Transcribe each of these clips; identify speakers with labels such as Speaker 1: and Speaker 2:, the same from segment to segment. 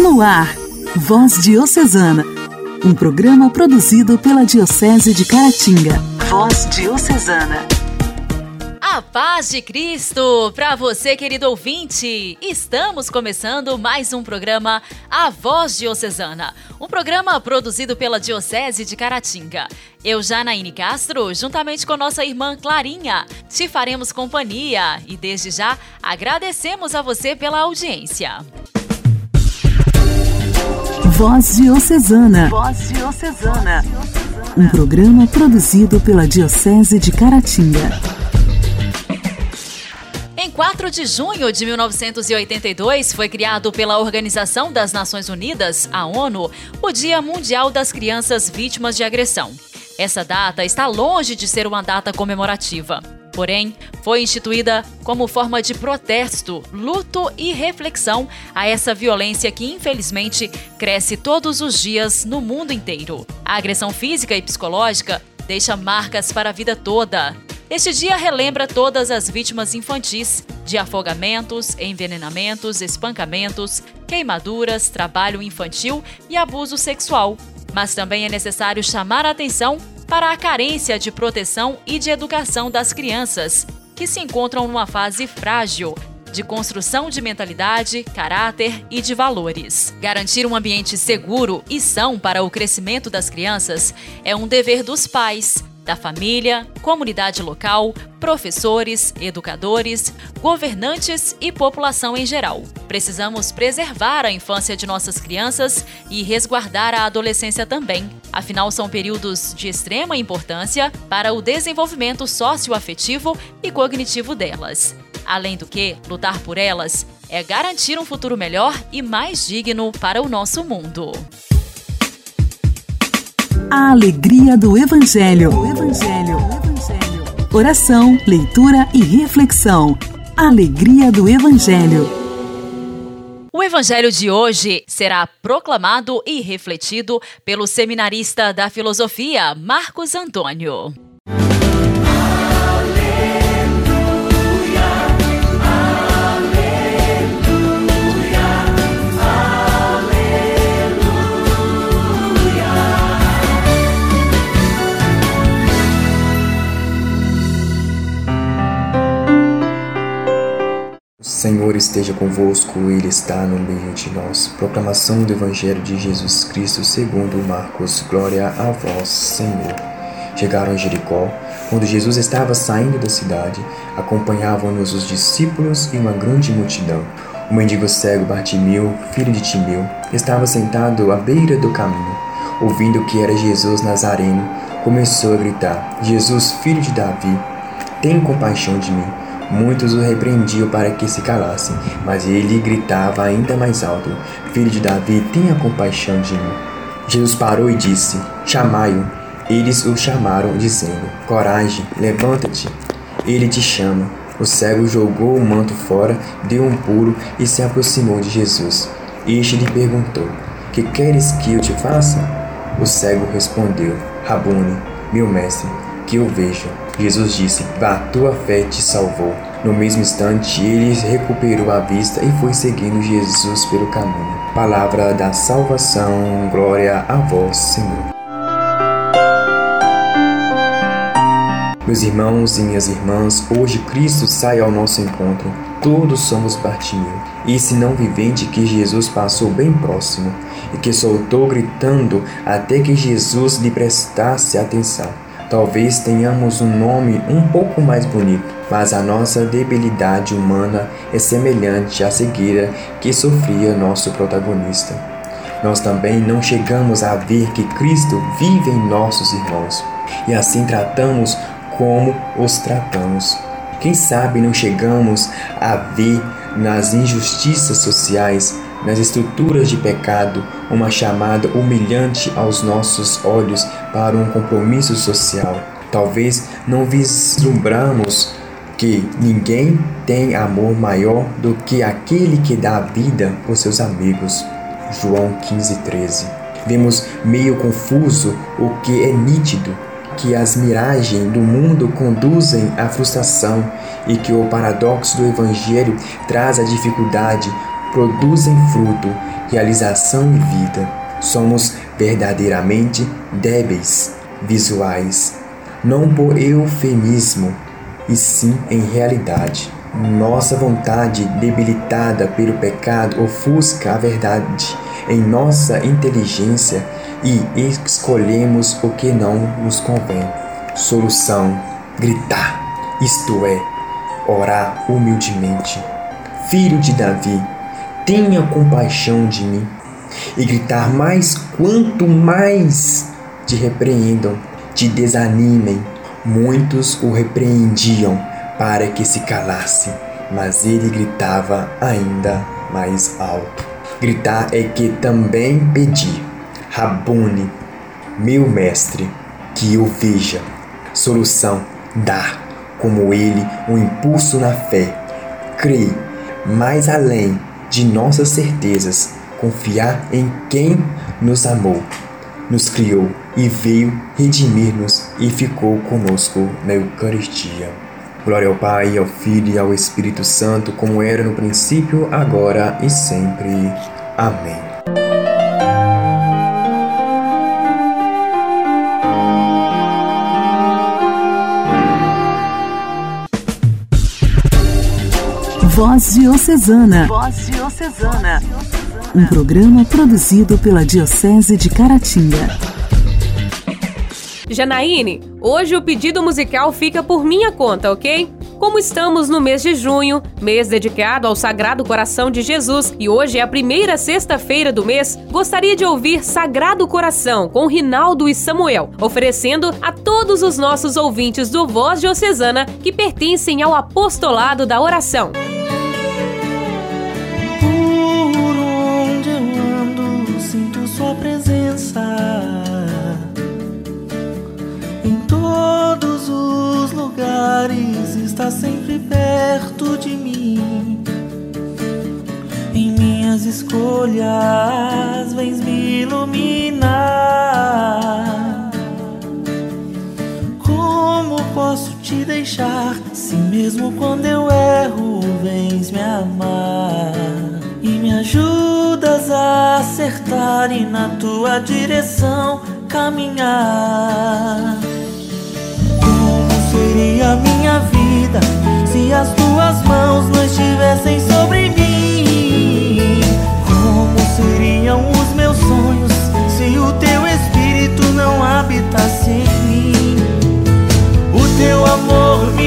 Speaker 1: No ar, Voz Diocesana, um programa produzido pela Diocese de Caratinga. Voz Diocesana.
Speaker 2: A paz de Cristo para você, querido ouvinte! Estamos começando mais um programa A Voz Diocesana, um programa produzido pela Diocese de Caratinga. Eu, Janaíne Castro, juntamente com nossa irmã Clarinha, te faremos companhia e desde já agradecemos a você pela audiência.
Speaker 1: Voz Diocesana. Voz Diocesana. Um programa produzido pela Diocese de Caratinga.
Speaker 2: Em 4 de junho de 1982, foi criado pela Organização das Nações Unidas, a ONU, o Dia Mundial das Crianças Vítimas de Agressão. Essa data está longe de ser uma data comemorativa. Porém, foi instituída como forma de protesto, luto e reflexão a essa violência que, infelizmente, cresce todos os dias no mundo inteiro. A agressão física e psicológica deixa marcas para a vida toda. Este dia relembra todas as vítimas infantis de afogamentos, envenenamentos, espancamentos, queimaduras, trabalho infantil e abuso sexual. Mas também é necessário chamar a atenção para a carência de proteção e de educação das crianças, que se encontram numa fase frágil de construção de mentalidade, caráter e de valores. Garantir um ambiente seguro e são para o crescimento das crianças é um dever dos pais, da família, comunidade local, professores, educadores, governantes e população em geral. Precisamos preservar a infância de nossas crianças e resguardar a adolescência também. Afinal, são períodos de extrema importância para o desenvolvimento socioafetivo e cognitivo delas. Além do que, lutar por elas é garantir um futuro melhor e mais digno para o nosso mundo.
Speaker 1: A alegria do Evangelho. O Evangelho. Evangelho. Oração, leitura e reflexão. Alegria do Evangelho.
Speaker 2: O Evangelho de hoje será proclamado e refletido pelo seminarista da filosofia Marcos Antônio.
Speaker 3: Senhor esteja convosco, Ele está no meio de nós. Proclamação do Evangelho de Jesus Cristo segundo Marcos. Glória a vós, Senhor. Chegaram a Jericó. Quando Jesus estava saindo da cidade, acompanhavam-nos os discípulos e uma grande multidão. O mendigo cego Bartimeu, filho de Timeu, estava sentado à beira do caminho. Ouvindo que era Jesus Nazareno, começou a gritar: Jesus, filho de Davi, tem compaixão de mim. Muitos o repreendiam para que se calasse, mas ele gritava ainda mais alto: Filho de Davi, tenha compaixão de mim. Jesus parou e disse: Chamai-o. Eles o chamaram, dizendo: Coragem, levanta-te. Ele te chama. O cego jogou o manto fora, deu um pulo e se aproximou de Jesus. Este lhe perguntou: Que queres que eu te faça? O cego respondeu: Rabone, meu mestre, que eu veja. Jesus disse: Vá, tua fé te salvou. No mesmo instante, ele recuperou a vista e foi seguindo Jesus pelo caminho. Palavra da salvação, glória a vós, Senhor. Meus irmãos e minhas irmãs, hoje Cristo sai ao nosso encontro. Todos somos Bartimeu, esse não vivente que Jesus passou bem próximo e que soltou gritando até que Jesus lhe prestasse atenção. Talvez tenhamos um nome um pouco mais bonito, mas a nossa debilidade humana é semelhante à cegueira que sofria nosso protagonista. Nós também não chegamos a ver que Cristo vive em nossos irmãos e assim tratamos como os tratamos. Quem sabe não chegamos a ver nas injustiças sociais nas estruturas de pecado, uma chamada humilhante aos nossos olhos para um compromisso social. Talvez não vislumbramos que ninguém tem amor maior do que aquele que dá a vida por seus amigos. João 15:13. Vemos meio confuso o que é nítido que as miragens do mundo conduzem à frustração e que o paradoxo do evangelho traz a dificuldade produzem fruto realização e vida. Somos verdadeiramente débeis, visuais, não por eufemismo, e sim em realidade. Nossa vontade, debilitada pelo pecado, ofusca a verdade em nossa inteligência e escolhemos o que não nos convém. Solução: gritar, isto é, orar humildemente. Filho de Davi, tenha compaixão de mim. E gritar mais quanto mais te repreendam, te desanimem. Muitos o repreendiam para que se calasse, mas ele gritava ainda mais alto. Gritar é que também pedir, Rabone, meu mestre, que eu veja. Solução, dar, como ele, um impulso na fé. Crer mais além de nossas certezas, confiar em quem nos amou, nos criou e veio redimir-nos e ficou conosco na Eucaristia. Glória ao Pai, ao Filho e ao Espírito Santo, como era no princípio, agora e sempre. Amém.
Speaker 1: Voz Diocesana. Voz Diocesana. Um programa produzido pela Diocese de Caratinga.
Speaker 4: Janaíne, hoje o pedido musical fica por minha conta, ok? Como estamos no mês de junho, mês dedicado ao Sagrado Coração de Jesus, e hoje é a primeira sexta-feira do mês, gostaria de ouvir Sagrado Coração com Rinaldo e Samuel, oferecendo a todos os nossos ouvintes do Voz Diocesana que pertencem ao apostolado da oração.
Speaker 5: Está sempre perto de mim. Em minhas escolhas, vens me iluminar. Como posso te deixar se mesmo quando eu erro, vens me amar? E me ajudas a acertar e na tua direção caminhar. Minha vida se as tuas mãos não estivessem sobre mim? Como seriam os meus sonhos se o teu espírito não habitasse em mim? O teu amor me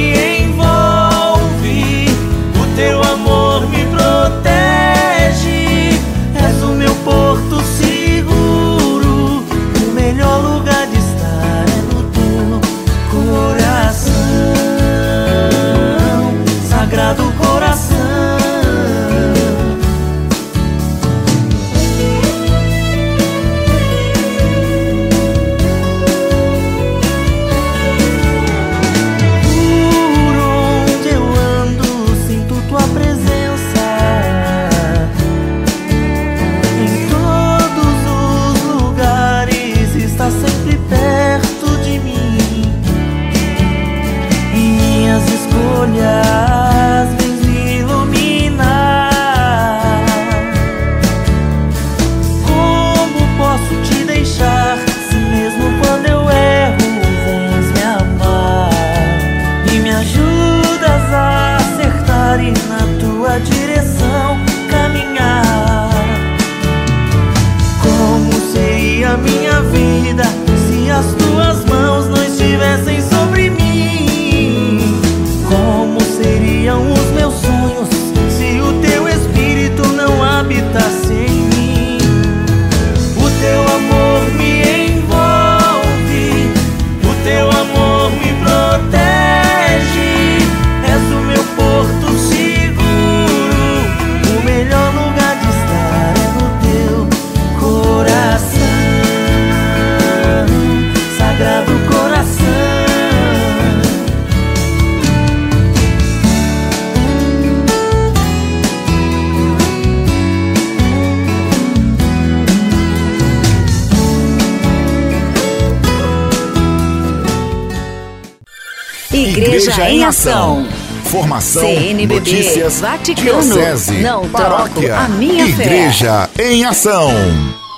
Speaker 1: Igreja, em Ação.
Speaker 6: Informação,
Speaker 2: CNBB,
Speaker 6: notícias,
Speaker 2: Vaticano,
Speaker 6: diocese,
Speaker 2: não
Speaker 6: paróquia,
Speaker 2: troco a minha
Speaker 6: Igreja em Ação.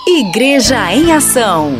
Speaker 2: Igreja em Ação.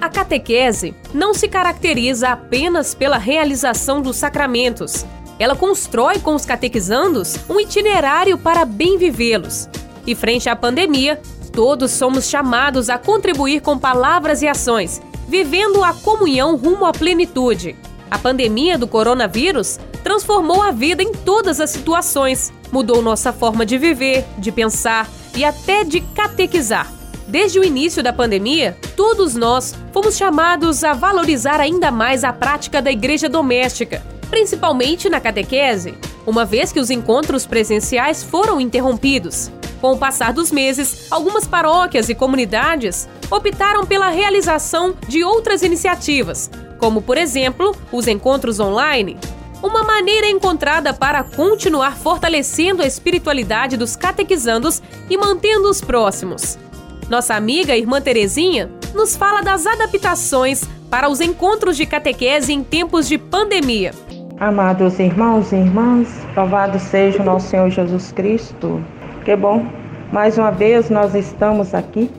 Speaker 4: A catequese não se caracteriza apenas pela realização dos sacramentos. Ela constrói com os catequizandos um itinerário para bem vivê-los. E frente à pandemia, todos somos chamados a contribuir com palavras e ações, vivendo a comunhão rumo à plenitude. A pandemia do coronavírus transformou a vida em todas as situações, mudou nossa forma de viver, de pensar e até de catequizar. Desde o início da pandemia, todos nós fomos chamados a valorizar ainda mais a prática da igreja doméstica, principalmente na catequese, uma vez que os encontros presenciais foram interrompidos. Com o passar dos meses, algumas paróquias e comunidades optaram pela realização de outras iniciativas, como, por exemplo, os encontros online. Uma maneira encontrada para continuar fortalecendo a espiritualidade dos catequizandos e mantendo-os próximos. Nossa amiga irmã Terezinha nos fala das adaptações para os encontros de catequese em tempos de pandemia.
Speaker 7: Amados irmãos e irmãs, louvado seja o nosso Senhor Jesus Cristo. Que bom, mais uma vez nós estamos aqui,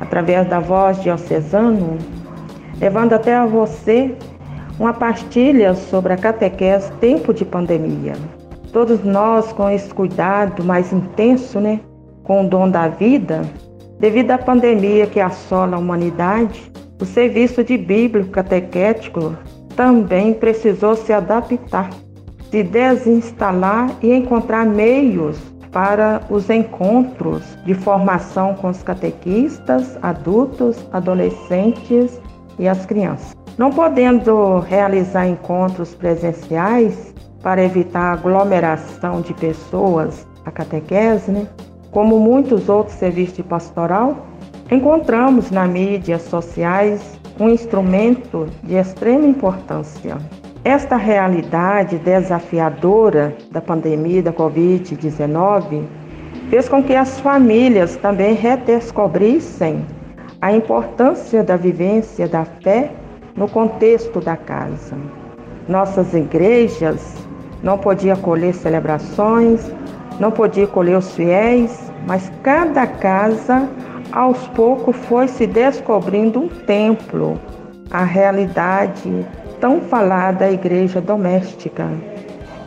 Speaker 7: através da voz diocesano, levando até a você uma pastilha sobre a catequese tempo de pandemia. Todos nós com esse cuidado mais intenso, né, com o dom da vida, Devido à pandemia que assola a humanidade, o serviço de bíblico catequético também precisou se adaptar, se desinstalar e encontrar meios para os encontros de formação com os catequistas, adultos, adolescentes e as crianças. Não podendo realizar encontros presenciais para evitar aglomeração de pessoas, a catequese, né? Como muitos outros serviços de pastoral, encontramos nas mídias sociais um instrumento de extrema importância. Esta realidade desafiadora da pandemia da Covid-19 fez com que as famílias também redescobrissem a importância da vivência da fé no contexto da casa. Nossas igrejas não podiam acolher celebrações, não podia colher os fiéis, mas cada casa aos poucos foi se descobrindo um templo, a realidade tão falada da igreja doméstica.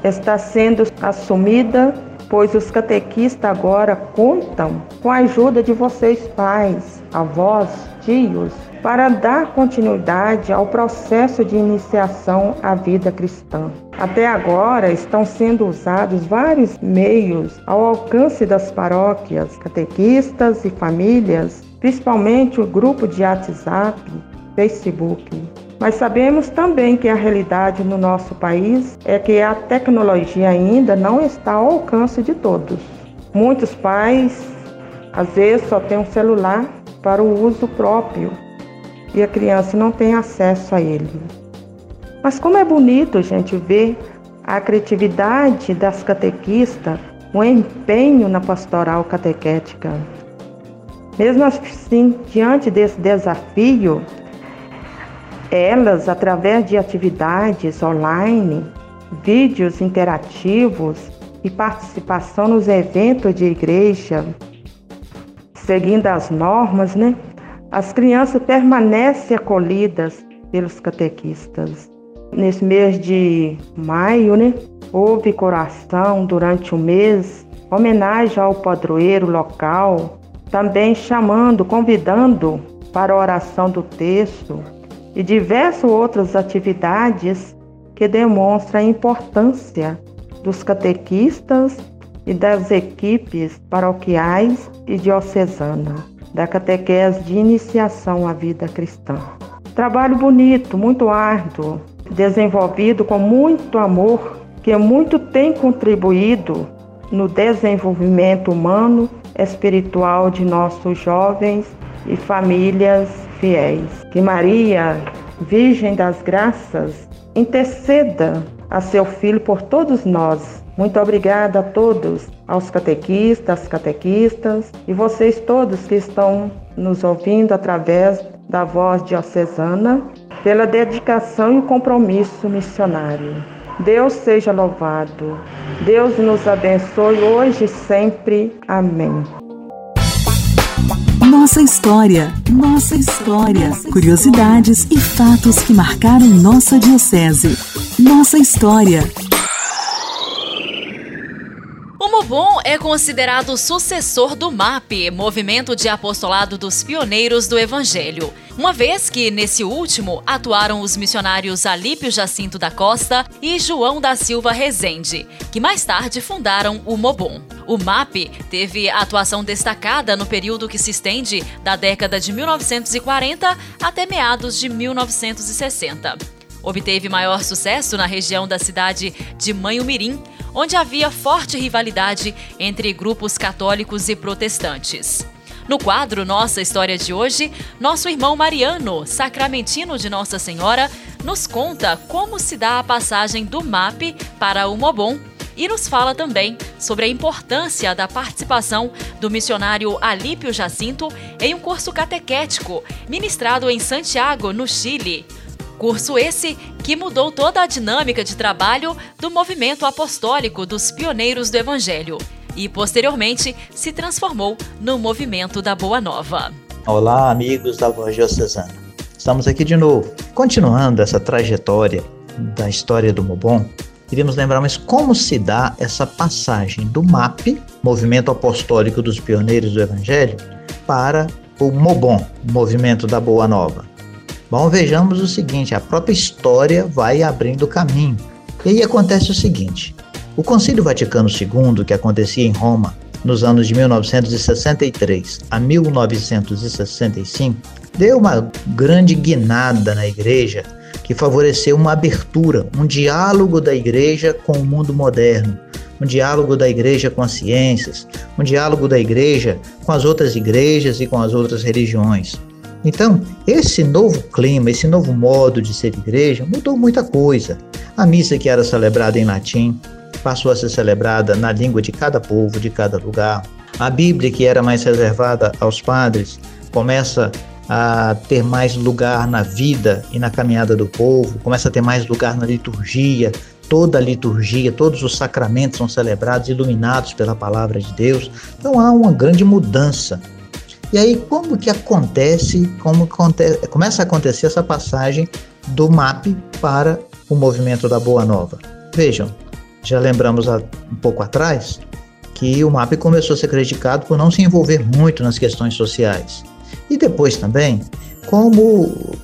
Speaker 7: Está sendo assumida, pois os catequistas agora contam com a ajuda de vocês pais, avós, tios, para dar continuidade ao processo de iniciação à vida cristã. Até agora estão sendo usados vários meios ao alcance das paróquias, catequistas e famílias, principalmente o grupo de WhatsApp, Facebook. Mas sabemos também que a realidade no nosso país é que a tecnologia ainda não está ao alcance de todos. Muitos pais, às vezes, só têm um celular para o uso próprio e a criança não tem acesso a ele. Mas como é bonito, gente, ver a criatividade das catequistas, o empenho na pastoral catequética. Mesmo assim, diante desse desafio, elas, através de atividades online, vídeos interativos e participação nos eventos de igreja, seguindo as normas, né? As crianças permanecem acolhidas pelos catequistas. Nesse mês de maio, né, houve coração durante o mês, homenagem ao padroeiro local, também chamando, convidando para a oração do texto e diversas outras atividades que demonstram a importância dos catequistas e das equipes paroquiais e diocesanas da catequese de iniciação à vida cristã. Trabalho bonito, muito árduo, desenvolvido com muito amor, que muito tem contribuído no desenvolvimento humano, espiritual de nossos jovens e famílias fiéis. Que Maria, Virgem das Graças, interceda a seu filho por todos nós muito obrigada a todos, aos catequistas, catequistas e vocês todos que estão nos ouvindo através da voz diocesana, pela dedicação e compromisso missionário. Deus seja louvado. Deus nos abençoe hoje e sempre. Amém.
Speaker 1: Nossa história, nossa história. Curiosidades e fatos que marcaram nossa diocese. Nossa história.
Speaker 2: Mobon é considerado sucessor do MAP, Movimento de Apostolado dos Pioneiros do Evangelho, uma vez que nesse último atuaram os missionários Alípio Jacinto da Costa e João da Silva Rezende, que mais tarde fundaram o Mobon. O MAP teve atuação destacada no período que se estende da década de 1940 até meados de 1960. Obteve maior sucesso na região da cidade de Manhumirim, onde havia forte rivalidade entre grupos católicos e protestantes. No quadro Nossa História de hoje, nosso irmão Mariano, sacramentino de Nossa Senhora, nos conta como se dá a passagem do MAP para o Mobon e nos fala também sobre a importância da participação do missionário Alípio Jacinto em um curso catequético ministrado em Santiago, no Chile. Curso esse que mudou toda a dinâmica de trabalho do movimento apostólico dos pioneiros do Evangelho e, posteriormente, se transformou no movimento da Boa Nova.
Speaker 8: Olá, amigos da Voz Diocesana. Estamos aqui de novo. Continuando essa trajetória da história do Mobon, queríamos lembrar, mas como se dá essa passagem do MAP, Movimento Apostólico dos Pioneiros do Evangelho, para o Mobon, Movimento da Boa Nova? Bom, vejamos o seguinte: a própria história vai abrindo caminho. E aí acontece o seguinte: o Concílio Vaticano II, que acontecia em Roma nos anos de 1963 a 1965, deu uma grande guinada na igreja que favoreceu uma abertura, um diálogo da igreja com o mundo moderno, um diálogo da igreja com as ciências, um diálogo da igreja com as outras igrejas e com as outras religiões. Então, esse novo clima, esse novo modo de ser igreja mudou muita coisa. A missa que era celebrada em latim passou a ser celebrada na língua de cada povo, de cada lugar. A Bíblia, que era mais reservada aos padres, começa a ter mais lugar na vida e na caminhada do povo, começa a ter mais lugar na liturgia. Toda a liturgia, todos os sacramentos são celebrados, iluminados pela palavra de Deus. Então há uma grande mudança e aí, como que acontece, como começa a acontecer essa passagem do MAP para o movimento da Boa Nova? Vejam, já lembramos há, um pouco atrás que o MAP começou a ser criticado por não se envolver muito nas questões sociais. E depois também, como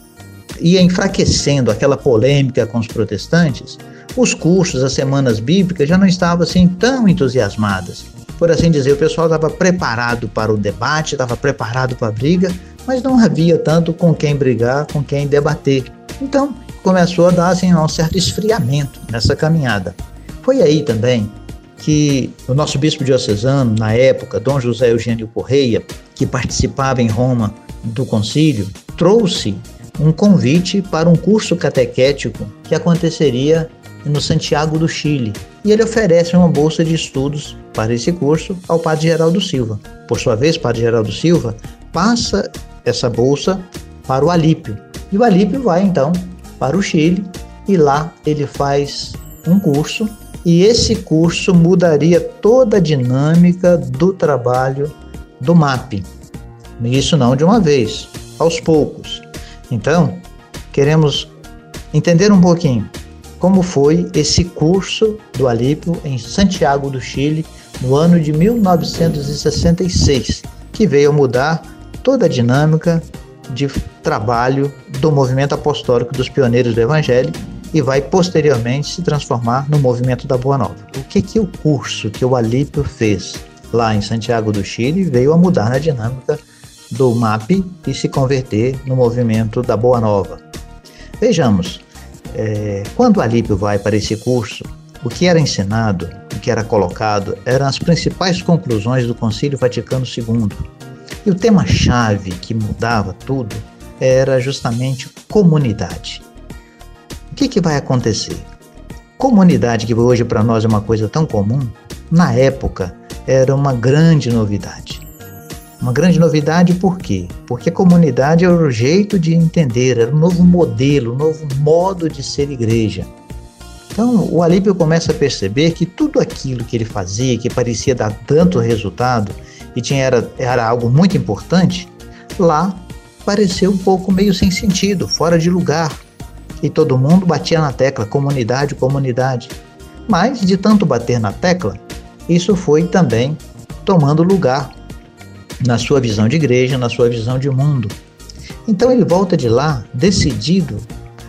Speaker 8: ia enfraquecendo aquela polêmica com os protestantes, os cursos, as semanas bíblicas já não estavam assim tão entusiasmadas por assim dizer, o pessoal estava preparado para o debate, estava preparado para a briga, mas não havia tanto com quem brigar, com quem debater. Então, começou a dar assim, um certo esfriamento nessa caminhada. Foi aí também que o nosso bispo diocesano, na época, Dom José Eugênio Correia, que participava em Roma do concílio, trouxe um convite para um curso catequético que aconteceria no Santiago do Chile, e ele oferece uma bolsa de estudos para esse curso ao Padre Geraldo Silva. Por sua vez, Padre Geraldo Silva passa essa bolsa para o Alípio, e o Alípio vai então para o Chile e lá ele faz um curso e esse curso mudaria toda a dinâmica do trabalho do MAP. Isso não de uma vez, aos poucos. Então, queremos entender um pouquinho como foi esse curso do Alípio em Santiago do Chile no ano de 1966, que veio mudar toda a dinâmica de trabalho do movimento apostólico dos pioneiros do Evangelho e vai posteriormente se transformar no movimento da Boa Nova. O que que o curso que o Alípio fez lá em Santiago do Chile veio a mudar na dinâmica do MAP e se converter no movimento da Boa Nova? Vejamos, é, quando Alípio vai para esse curso, o que era ensinado, o que era colocado, eram as principais conclusões do Concílio Vaticano II. E o tema-chave que mudava tudo era justamente comunidade. O que, que vai acontecer? Comunidade, que hoje para nós é uma coisa tão comum, na época era uma grande novidade. Uma grande novidade por quê? Porque a comunidade era o jeito de entender, era um novo modelo, um novo modo de ser igreja. Então, o Alípio começa a perceber que tudo aquilo que ele fazia, que parecia dar tanto resultado e tinha, era, era algo muito importante, lá pareceu um pouco meio sem sentido, fora de lugar. E todo mundo batia na tecla, comunidade, comunidade. Mas, de tanto bater na tecla, isso foi também tomando lugar na sua visão de igreja, na sua visão de mundo. Então ele volta de lá decidido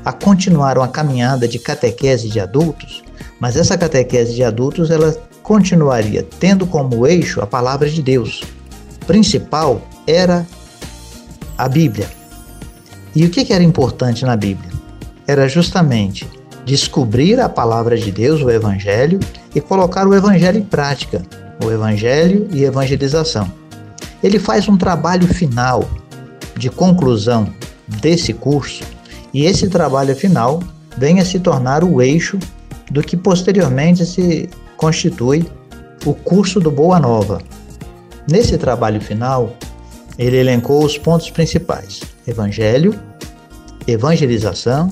Speaker 8: a continuar uma caminhada de catequese de adultos, mas essa catequese de adultos ela continuaria tendo como eixo a palavra de Deus. Principal era a Bíblia. E o que era importante na Bíblia? Era justamente descobrir a palavra de Deus, o Evangelho, e colocar o Evangelho em prática, o Evangelho e evangelização. Ele faz um trabalho final de conclusão desse curso, e esse trabalho final vem a se tornar o eixo do que posteriormente se constitui o curso do Boa Nova. Nesse trabalho final, ele elencou os pontos principais: Evangelho, evangelização,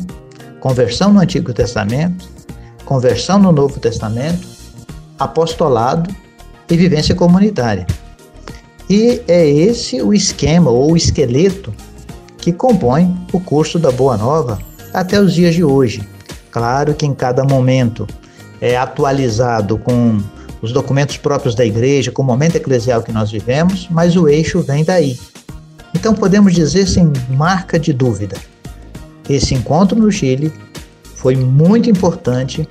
Speaker 8: conversão no Antigo Testamento, conversão no Novo Testamento, apostolado e vivência comunitária. E é esse o esquema ou esqueleto que compõe o curso da Boa Nova até os dias de hoje. Claro que em cada momento é atualizado com os documentos próprios da igreja, com o momento eclesial que nós vivemos, mas o eixo vem daí. Então podemos dizer sem marca de dúvida: esse encontro no Chile foi muito importante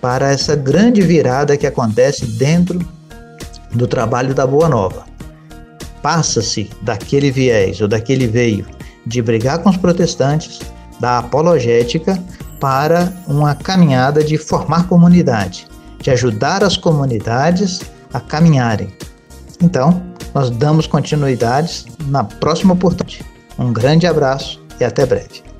Speaker 8: para essa grande virada que acontece dentro do trabalho da Boa Nova. Passa-se daquele viés ou daquele veio de brigar com os protestantes, da apologética, para uma caminhada de formar comunidade, de ajudar as comunidades a caminharem. Então, nós damos continuidade na próxima oportunidade. Um grande abraço e até breve.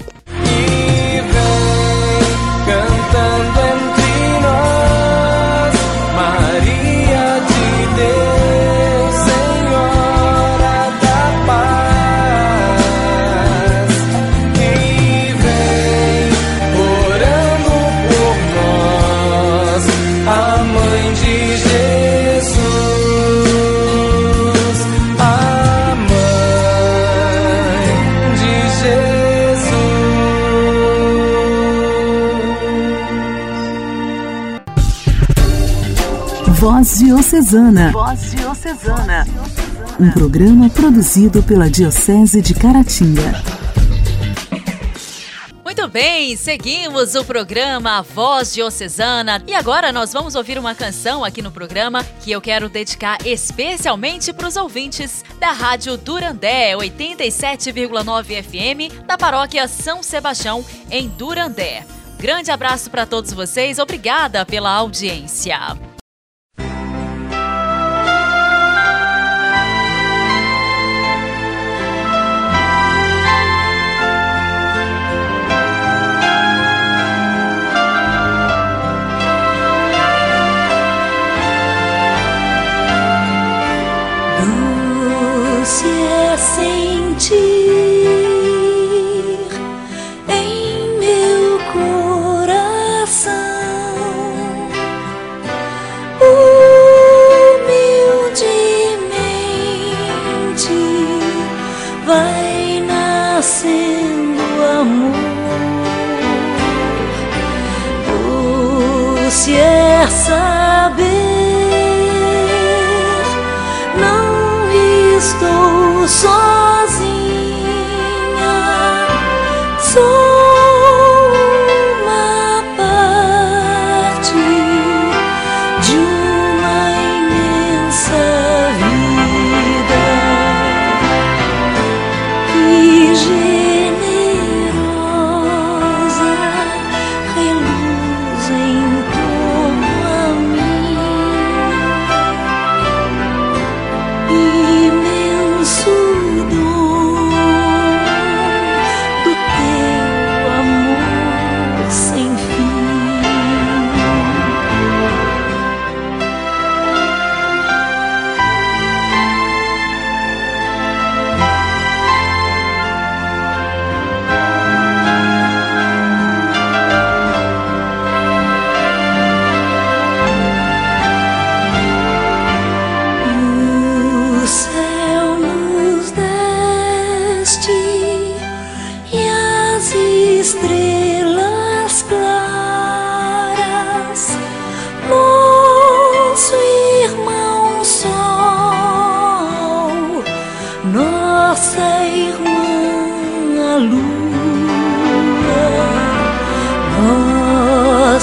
Speaker 1: Voz Diocesana. Voz Diocesana. Um programa produzido pela Diocese de Caratinga.
Speaker 2: Muito bem, seguimos o programa Voz Diocesana e agora nós vamos ouvir uma canção aqui no programa que eu quero dedicar especialmente para os ouvintes da Rádio Durandé 87,9 FM da Paróquia São Sebastião em Durandé. Grande abraço para todos vocês, obrigada pela audiência.
Speaker 9: Reluzem como a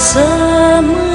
Speaker 9: nossa irmã, a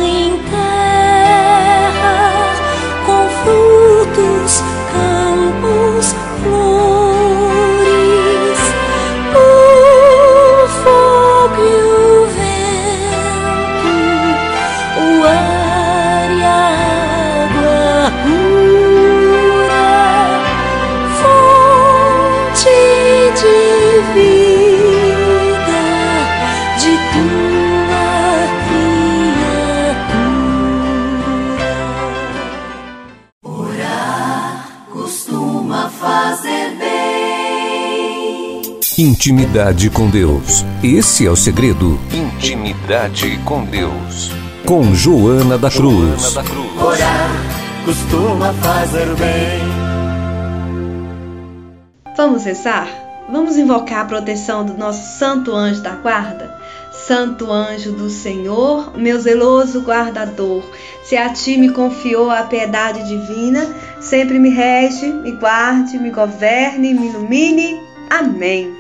Speaker 10: Intimidade com Deus. Esse é o segredo. Intimidade com Deus. Com Joana da Cruz.
Speaker 5: Orar costuma fazer bem.
Speaker 11: Vamos rezar? Vamos invocar a proteção do nosso santo anjo da guarda? Santo anjo do Senhor, meu zeloso guardador, se a ti me confiou a piedade divina, sempre me rege, me guarde, me governe, me ilumine. Amém.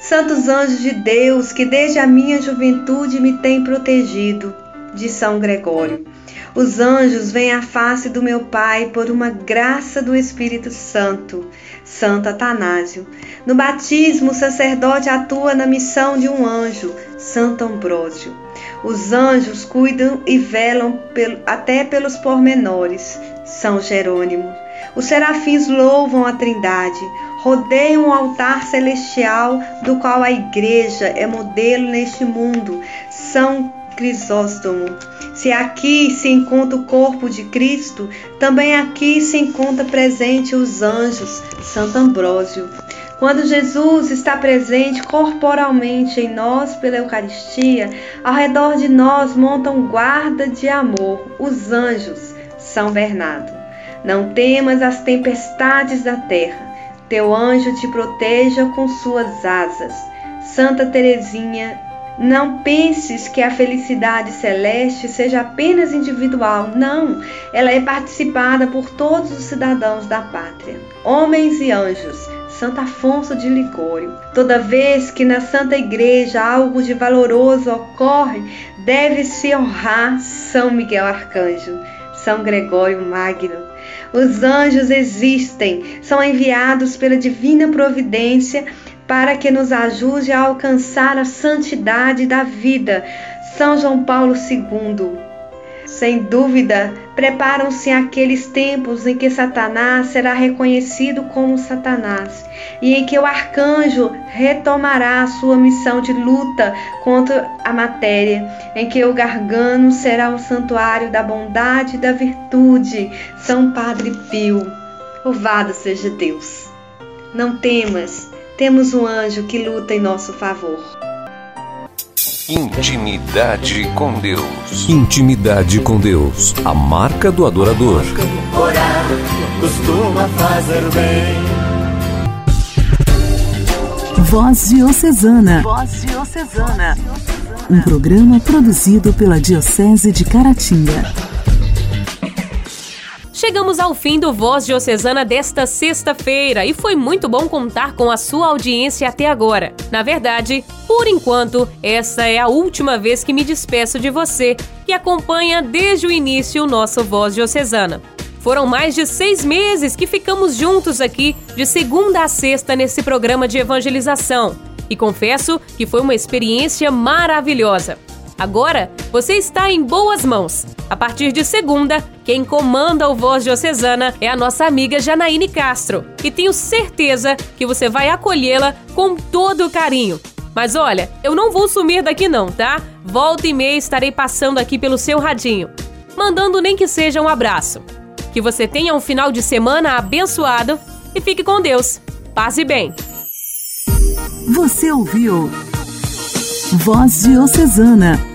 Speaker 11: Santos anjos de Deus, que desde a minha juventude me têm protegido, de São Gregório. Os anjos vêm à face do meu Pai por uma graça do Espírito Santo. Santo Atanásio. No batismo, o sacerdote atua na missão de um anjo, Santo Ambrósio. Os anjos cuidam e velam até pelos pormenores, São Jerônimo. Os serafins louvam a Trindade, rodeiam o altar celestial do qual a Igreja é modelo neste mundo, São Crisóstomo. Se aqui se encontra o corpo de Cristo, também aqui se encontra presente os anjos, Santo Ambrósio. Quando Jesus está presente corporalmente em nós pela Eucaristia, ao redor de nós montam guarda de amor, os anjos, São Bernardo. Não temas as tempestades da terra, teu anjo te proteja com suas asas. Santa Teresinha não penses que a felicidade celeste seja apenas individual. Não, ela é participada por todos os cidadãos da pátria, homens e anjos. Santo Afonso de Ligório. Toda vez que na Santa Igreja algo de valoroso ocorre, deve-se honrar São Miguel Arcanjo, São Gregório Magno. Os anjos existem, são enviados pela divina providência para que nos ajude a alcançar a santidade da vida. São João Paulo II. Sem dúvida, preparam-se aqueles tempos em que Satanás será reconhecido como Satanás e em que o arcanjo retomará a sua missão de luta contra a matéria, em que o gargano será o santuário da bondade e da virtude. São Padre Pio. Louvado seja Deus. Não temas, temos um anjo que luta em nosso favor.
Speaker 10: Intimidade com Deus. Intimidade com Deus. A marca do adorador.
Speaker 5: Orar costuma fazer bem.
Speaker 1: Voz Diocesana. Voz Diocesana. Um programa produzido pela Diocese de Caratinga.
Speaker 4: Chegamos ao fim do Voz Diocesana desta sexta-feira e foi muito bom contar com a sua audiência até agora. Na verdade, por enquanto, essa é a última vez que me despeço de você que acompanha desde o início o nosso Voz Diocesana. Foram mais de seis meses que ficamos juntos aqui, de segunda a sexta, nesse programa de evangelização. E confesso que foi uma experiência maravilhosa. Agora você está em boas mãos. A partir de segunda, quem comanda o Voz Diocesana é a nossa amiga Janaíne Castro. E tenho certeza que você vai acolhê-la com todo o carinho. Mas olha, eu não vou sumir daqui não, tá? Volta e meia estarei passando aqui pelo seu radinho, mandando nem que seja um abraço. Que você tenha um final de semana abençoado e fique com Deus. Paz e bem.
Speaker 1: Você ouviu Voz Diocesana,